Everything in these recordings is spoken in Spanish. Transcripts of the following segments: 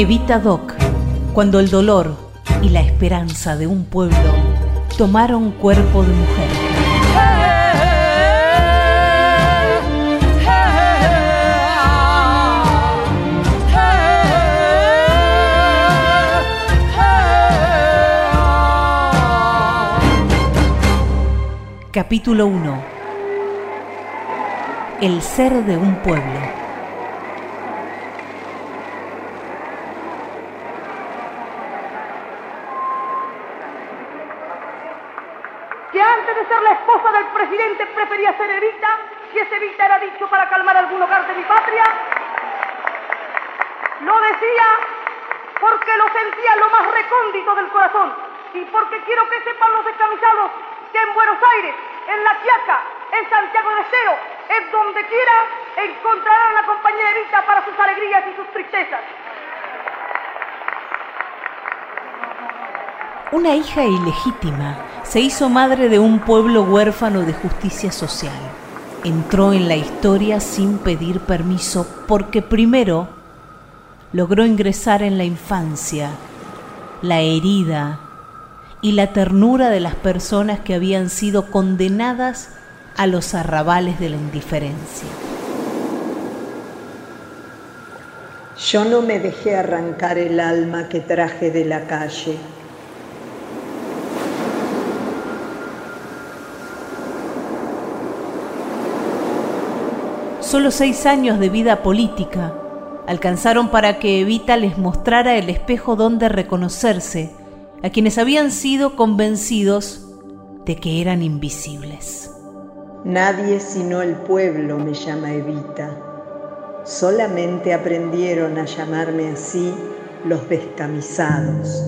Evita Doc, cuando el dolor y la esperanza de un pueblo tomaron cuerpo de mujer. Capítulo 1 El ser de un pueblo. presidente prefería ser Evita, si ese Evita era dicho para calmar algún hogar de mi patria. Lo porque lo sentía lo más recóndito del corazón y porque quiero que sepan los descamisados que en Buenos Aires, en La Quiaca, en Santiago de Cero, en donde quiera, encontrarán la compañía de Evita para sus alegrías y sus tristezas. Una hija ilegítima se hizo madre de un pueblo huérfano de justicia social. Entró en la historia sin pedir permiso porque primero logró ingresar en la infancia, la herida y la ternura de las personas que habían sido condenadas a los arrabales de la indiferencia. Yo no me dejé arrancar el alma que traje de la calle Solo seis años de vida política alcanzaron para que Evita les mostrara el espejo donde reconocerse a quienes habían sido convencidos de que eran invisibles. Nadie sino el pueblo me llama Evita. Solamente aprendieron a llamarme así los descamisados.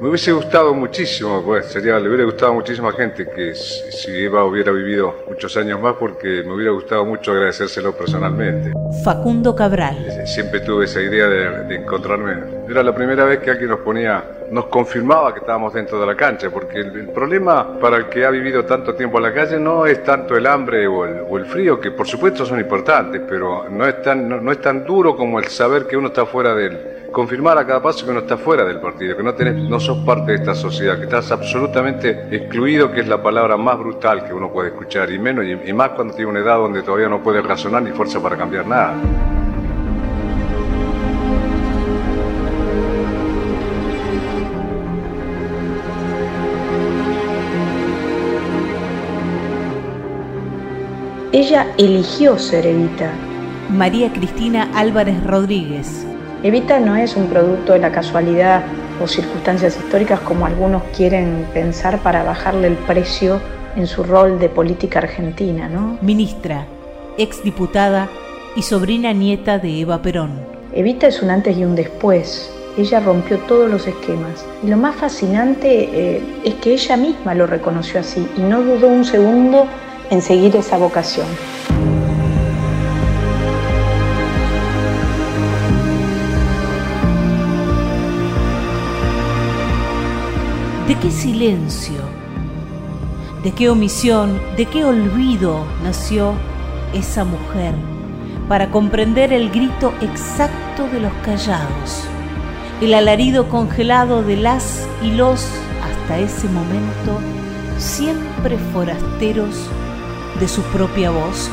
Me hubiese gustado muchísimo, pues sería, le hubiera gustado a muchísima gente que si Eva hubiera vivido muchos años más, porque me hubiera gustado mucho agradecérselo personalmente. Facundo Cabral. Eh, siempre tuve esa idea de, encontrarme. Era la primera vez que alguien nos ponía, nos confirmaba que estábamos dentro de la cancha, porque el, problema para el que ha vivido tanto tiempo en la calle no es tanto el hambre o el, frío, que por supuesto son importantes, pero no es tan, no es tan duro como el saber que uno está fuera del confirmar a cada paso que uno está fuera del partido, que no, tenés, no sos parte de esta sociedad, que estás absolutamente excluido, que es la palabra más brutal que uno puede escuchar, y menos y, más cuando tiene una edad donde todavía no puede razonar ni fuerza para cambiar nada. Ella eligió ser Evita. María Cristina Álvarez Rodríguez, Evita no es un producto de la casualidad o circunstancias históricas como algunos quieren pensar para bajarle el precio en su rol de política argentina, ¿no? Ministra, exdiputada y sobrina nieta de Eva Perón. Evita es un antes y un después. Ella rompió todos los esquemas. Y lo más fascinante eh, es que ella misma lo reconoció así y no dudó un segundo en seguir esa vocación. ¿De qué silencio? ¿De qué omisión? ¿De qué olvido nació esa mujer para comprender el grito exacto de los callados, el alarido congelado de las y los hasta ese momento siempre forasteros de su propia voz?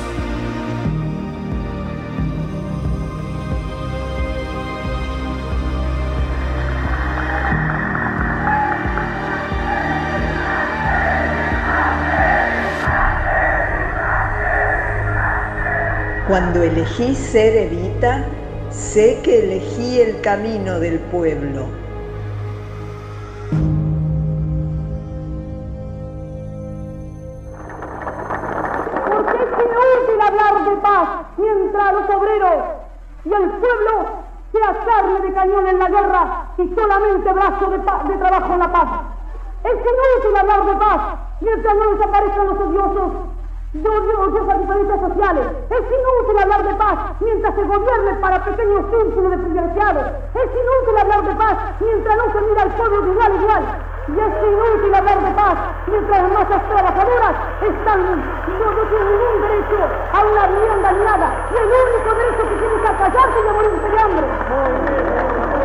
Cuando elegí ser Evita, sé que elegí el camino del pueblo. Se gobierne para pequeños círculos de privilegiados. Es inútil hablar de paz mientras no se mira al pueblo de igual a igual. Y es inútil hablar de paz mientras las masas trabajadoras están, no, no tienen ningún derecho a una vivienda ni nada. Y el único derecho que tienen es a callarse y a morirse de hambre.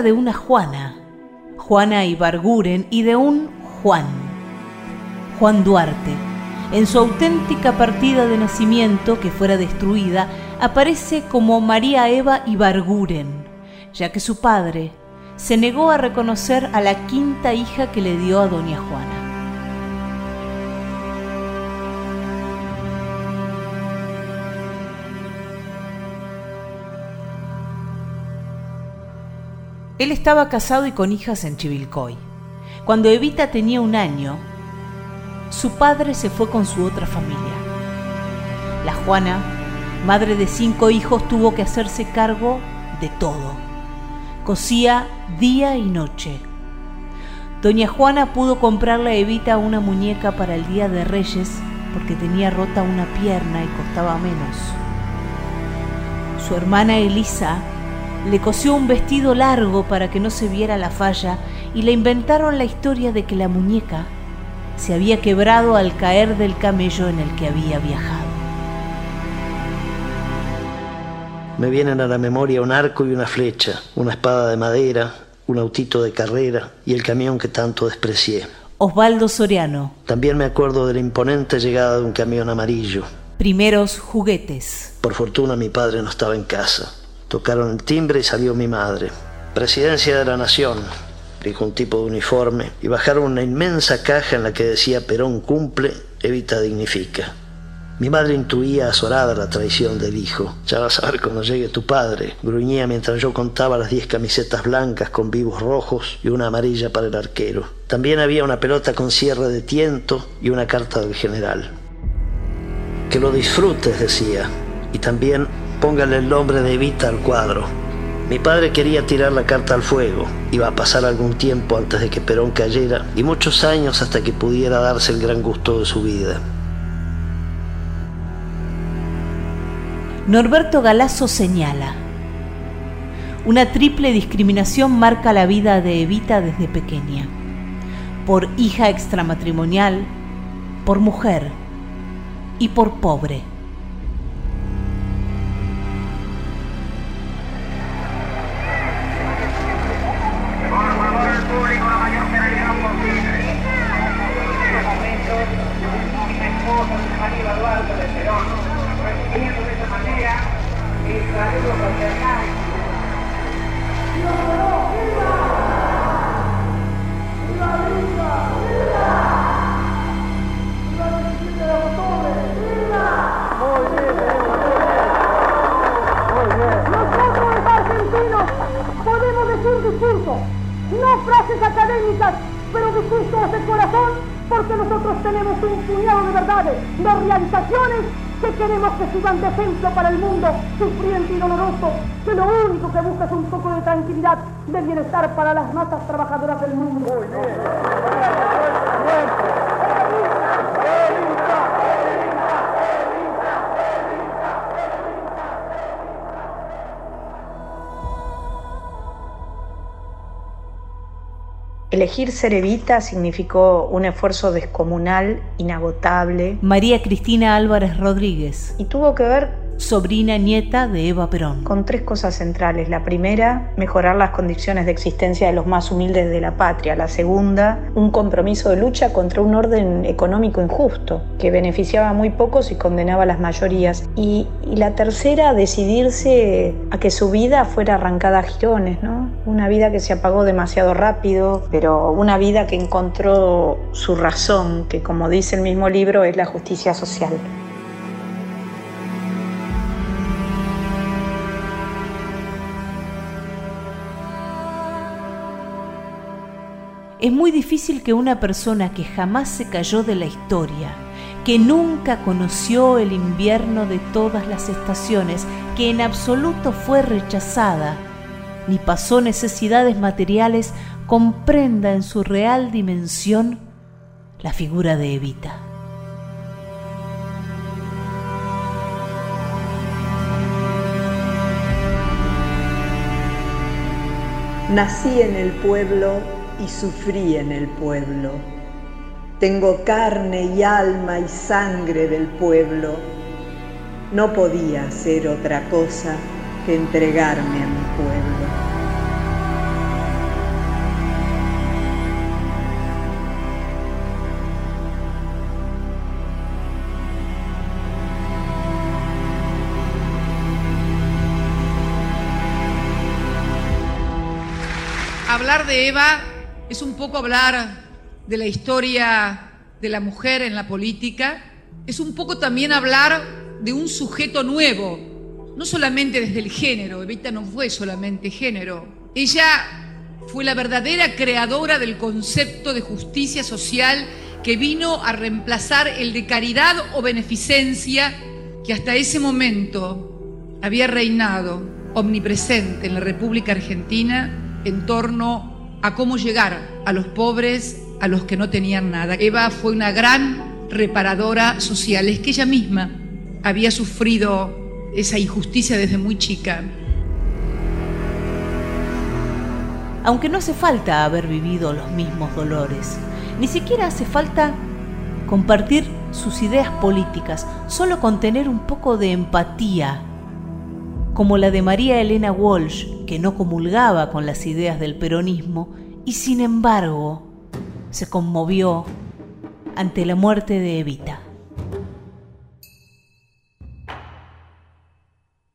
De una Juana, Juana Ibarguren, y de un Juan, Juan Duarte. En su auténtica partida de nacimiento, que fuera destruida, aparece como María Eva Ibarguren, ya que su padre se negó a reconocer a la quinta hija que le dio a doña Juana. Él estaba casado y con hijas en Chivilcoy. Cuando Evita tenía un año, su padre se fue con su otra familia. La Juana, madre de cinco hijos, tuvo que hacerse cargo de todo. Cosía día y noche. Doña Juana pudo comprarle a Evita una muñeca para el Día de Reyes porque tenía rota una pierna y costaba menos. Su hermana Elisa le cosió un vestido largo para que no se viera la falla y le inventaron la historia de que la muñeca se había quebrado al caer del camello en el que había viajado. Me vienen a la memoria un arco y una flecha, una espada de madera, un autito de carrera y el camión que tanto desprecié. Osvaldo Soriano. También me acuerdo de la imponente llegada de un camión amarillo. Primeros juguetes. Por fortuna mi padre no estaba en casa. Tocaron el timbre y salió mi madre. Presidencia de la Nación, dijo un tipo de uniforme, y bajaron una inmensa caja en la que decía Perón cumple, Evita dignifica. Mi madre intuía azorada la traición del hijo. Ya vas a ver cuando llegue tu padre, gruñía mientras yo contaba las diez camisetas blancas con vivos rojos y una amarilla para el arquero. También había una pelota con cierre de tiento y una carta del general. Que lo disfrutes, decía, y también póngale el nombre de Evita al cuadro. Mi padre quería tirar la carta al fuego. Iba a pasar algún tiempo antes de que Perón cayera y muchos años hasta que pudiera darse el gran gusto de su vida. Norberto Galazo señala, una triple discriminación marca la vida de Evita desde pequeña, por hija extramatrimonial, por mujer y por pobre. Ejemplo para el mundo sufriente y doloroso, que lo único que busca es un poco de tranquilidad, de bienestar para las masas trabajadoras del mundo. Elegir ser Evita significó un esfuerzo descomunal, inagotable. María Cristina Álvarez Rodríguez. Y tuvo que ver sobrina nieta de Eva Perón. Con tres cosas centrales. La primera, mejorar las condiciones de existencia de los más humildes de la patria. La segunda, un compromiso de lucha contra un orden económico injusto que beneficiaba a muy pocos y condenaba a las mayorías. Y, y la tercera, decidirse a que su vida fuera arrancada a girones, ¿no? Una vida que se apagó demasiado rápido, pero una vida que encontró su razón, que como dice el mismo libro es la justicia social. Es muy difícil que una persona que jamás se cayó de la historia, que nunca conoció el invierno de todas las estaciones, que en absoluto fue rechazada, ni pasó necesidades materiales, comprenda en su real dimensión la figura de Evita. Nací en el pueblo y sufrí en el pueblo. Tengo carne y alma y sangre del pueblo. No podía hacer otra cosa que entregarme a mi pueblo. hablar de Eva es un poco hablar de la historia de la mujer en la política, es un poco también hablar de un sujeto nuevo, no solamente desde el género, Evita no fue solamente género, ella fue la verdadera creadora del concepto de justicia social que vino a reemplazar el de caridad o beneficencia que hasta ese momento había reinado omnipresente en la República Argentina en torno a cómo llegar a los pobres, a los que no tenían nada. Eva fue una gran reparadora social, es que ella misma había sufrido esa injusticia desde muy chica. Aunque no hace falta haber vivido los mismos dolores, ni siquiera hace falta compartir sus ideas políticas, solo con tener un poco de empatía como la de María Elena Walsh, que no comulgaba con las ideas del peronismo y sin embargo se conmovió ante la muerte de Evita.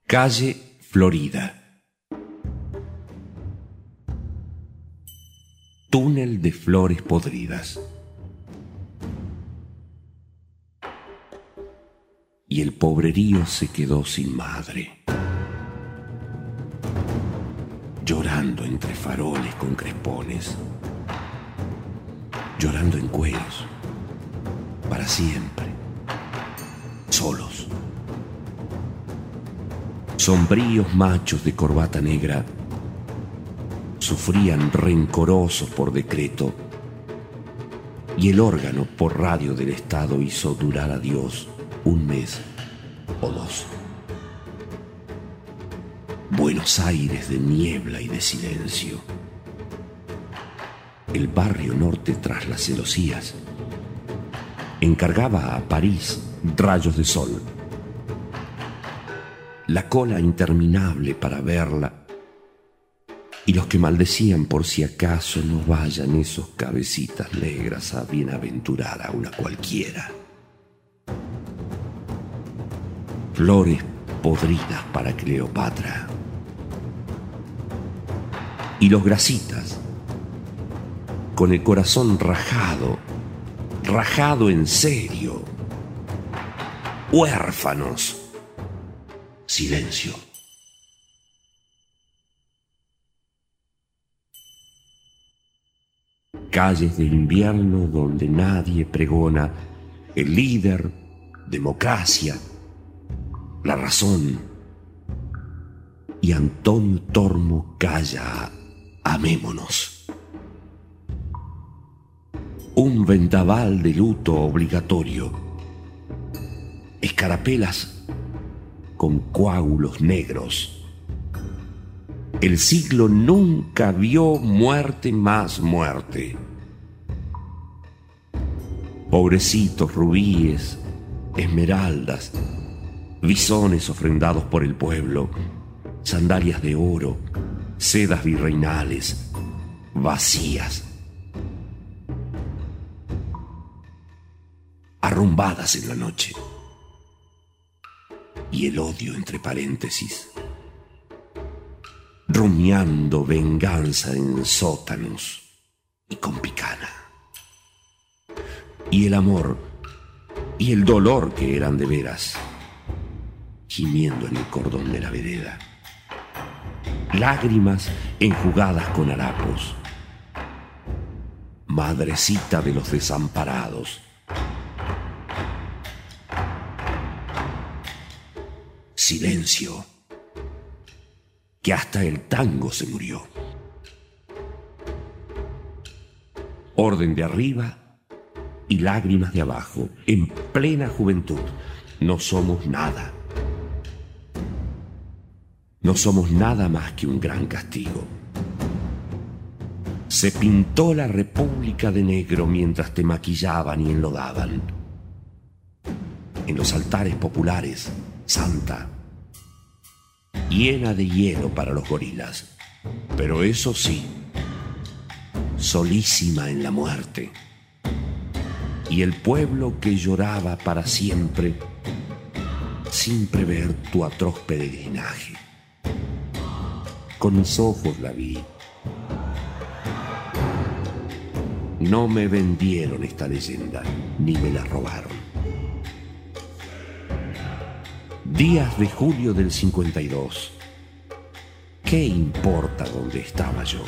Calle Florida. Túnel de flores podridas. Y el pobrerío se quedó sin madre entre faroles con crespones, llorando en cuellos, para siempre, solos. Sombríos machos de corbata negra sufrían rencorosos por decreto y el órgano por radio del Estado hizo durar a Dios un mes o dos. Buenos Aires de niebla y de silencio. El barrio norte tras las celosías encargaba a París rayos de sol. La cola interminable para verla y los que maldecían por si acaso no vayan esos cabecitas negras a bienaventurar a una cualquiera. Flores podridas para Cleopatra y los grasitas, con el corazón rajado, rajado en serio, huérfanos, silencio. Calles de invierno donde nadie pregona el líder, democracia, la razón. Y Antonio Tormo calla amémonos. Un vendaval de luto obligatorio. Escarapelas con coágulos negros. El siglo nunca vio muerte más muerte. Pobrecitos rubíes, esmeraldas, bisones ofrendados por el pueblo, sandalias de oro, sedas virreinales, vacías, arrumbadas en la noche. Y el odio entre paréntesis, rumiando venganza en sótanos y con picana. Y el amor y el dolor que eran de veras, gimiendo en el cordón de la vereda lágrimas enjugadas con harapos. madrecita de los desamparados. Silencio, que hasta el tango se murió. Orden de arriba y lágrimas de abajo, en plena juventud. No somos nada. No somos nada más que un gran castigo. Se pintó la República de negro mientras te maquillaban y enlodaban. En los altares populares, santa, llena de hielo para los gorilas, pero eso sí, solísima en la muerte. Y el pueblo que lloraba para siempre sin prever tu atroz peregrinaje. Con mis ojos la vi. No me vendieron esta leyenda, ni me la robaron. Días de julio del 52. ¿Qué importa dónde estaba yo?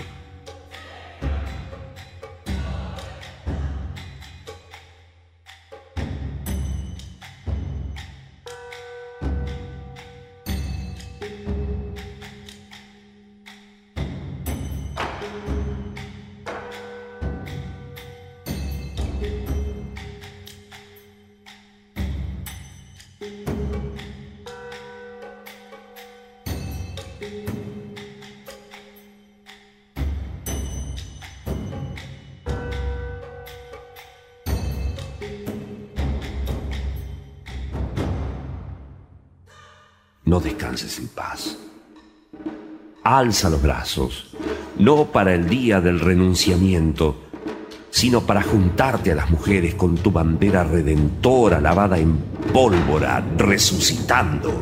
No descanses en paz. Alza los brazos, no para el día del renunciamiento, sino para juntarte a las mujeres con tu bandera redentora lavada en pólvora, resucitando.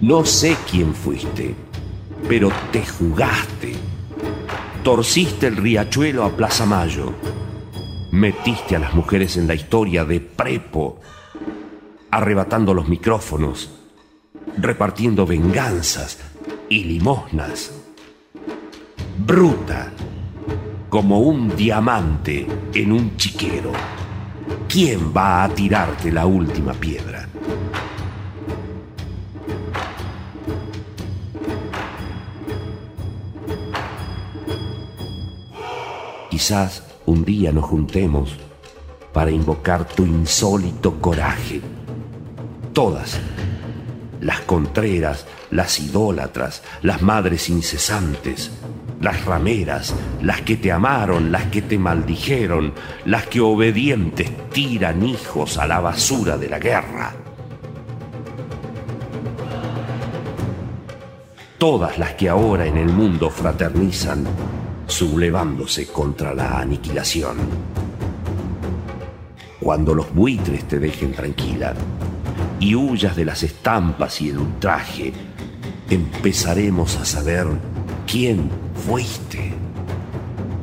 No sé quién fuiste, pero te jugaste. Torciste el riachuelo a Plaza Mayo. Metiste a las mujeres en la historia de prepo, arrebatando los micrófonos repartiendo venganzas y limosnas. Bruta, como un diamante en un chiquero. ¿Quién va a tirarte la última piedra? Quizás un día nos juntemos para invocar tu insólito coraje. Todas las contreras, las idólatras, las madres incesantes, las rameras, las que te amaron, las que te maldijeron, las que obedientes tiran hijos a la basura de la guerra. Todas las que ahora en el mundo fraternizan, sublevándose contra la aniquilación. Cuando los buitres te dejen tranquila, y huyas de las estampas y el ultraje, empezaremos a saber quién fuiste.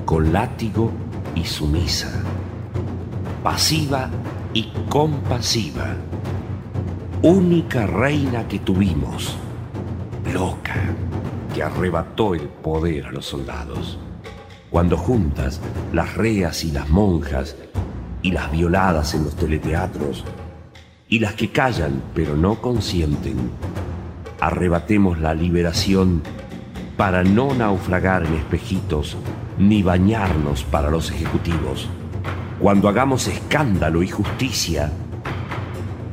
Con látigo y sumisa, pasiva y compasiva, única reina que tuvimos, loca, que arrebató el poder a los soldados. Cuando juntas las reas y las monjas y las violadas en los teleteatros, y las que callan pero no consienten. Arrebatemos la liberación para no naufragar en espejitos ni bañarnos para los ejecutivos. Cuando hagamos escándalo y justicia,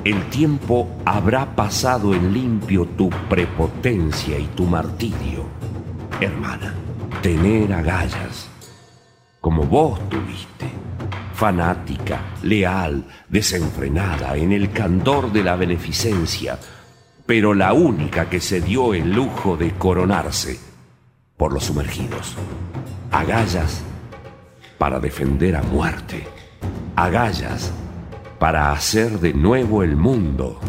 el tiempo habrá pasado en limpio tu prepotencia y tu martirio. Hermana, tener agallas como vos tuviste fanática, leal, desenfrenada, en el candor de la beneficencia, pero la única que se dio el lujo de coronarse por los sumergidos. Agallas para defender a muerte. Agallas para hacer de nuevo el mundo.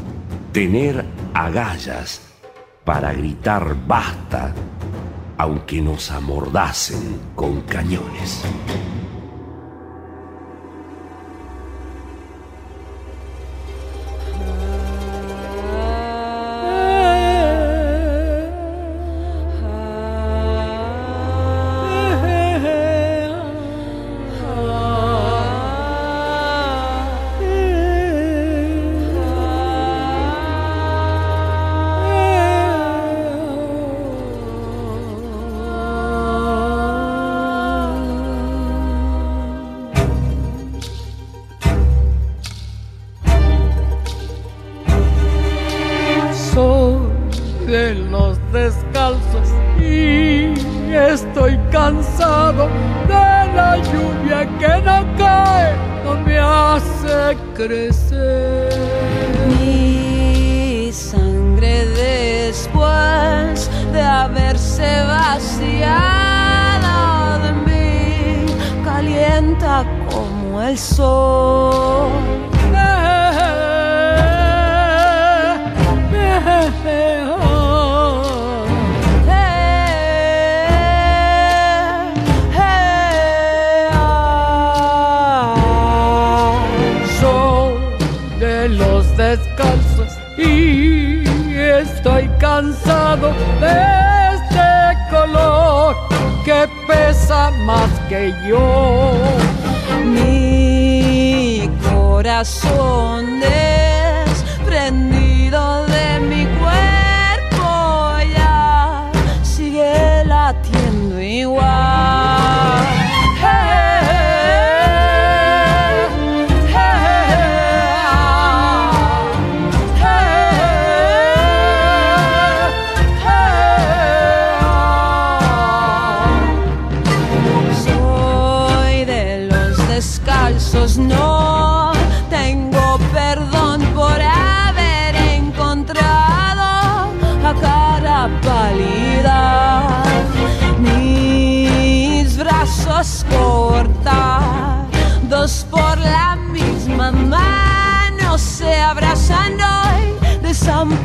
Tener agallas para gritar basta, aunque nos amordasen con cañones. Mi sangre después de haberse vaciado de mí calienta como el sol. De este color que pesa más que yo. Mi corazón desprendido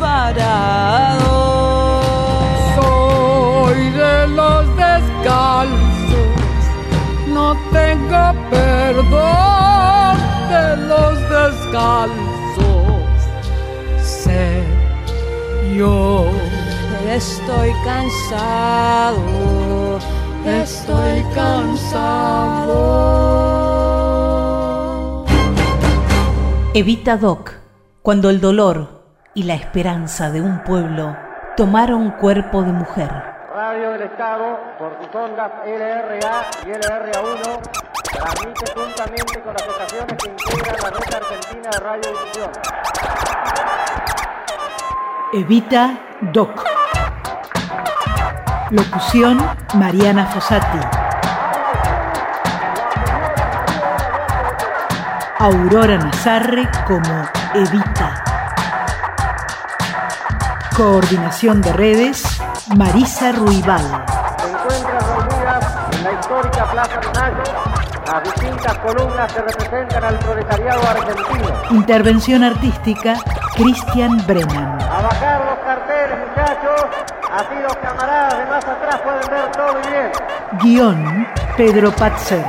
desamparados. Soy de los descalzos, no tengo perdón de los descalzos. Sé yo. Estoy cansado, estoy cansado. Evita Doc, cuando el dolor y la esperanza de un pueblo tomaron cuerpo de mujer. Radio del Estado, por sus ondas LRA y LRA1, transmite juntamente con las estaciones que integran la red argentina de radiodifusión. Evita Doc. Locución Mariana Fossati. Aurora Nazarre como Evita. Coordinación de redes Marisa Ruibal. Se encuentran reunidas en la histórica Plaza de Mayo las distintas columnas que representan al proletariado argentino. Intervención artística Cristian Brennan. A bajar los carteles, muchachos, así los camaradas de más atrás pueden ver todo bien. Guión Pedro Patzer.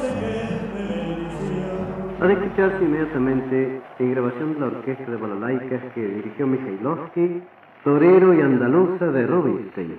Sé qué de bendición. Ha de escucharse inmediatamente en grabación de la orquesta de balalaicas que dirigió Mikhailovsky, Torero y Andaluza de Rubinstein.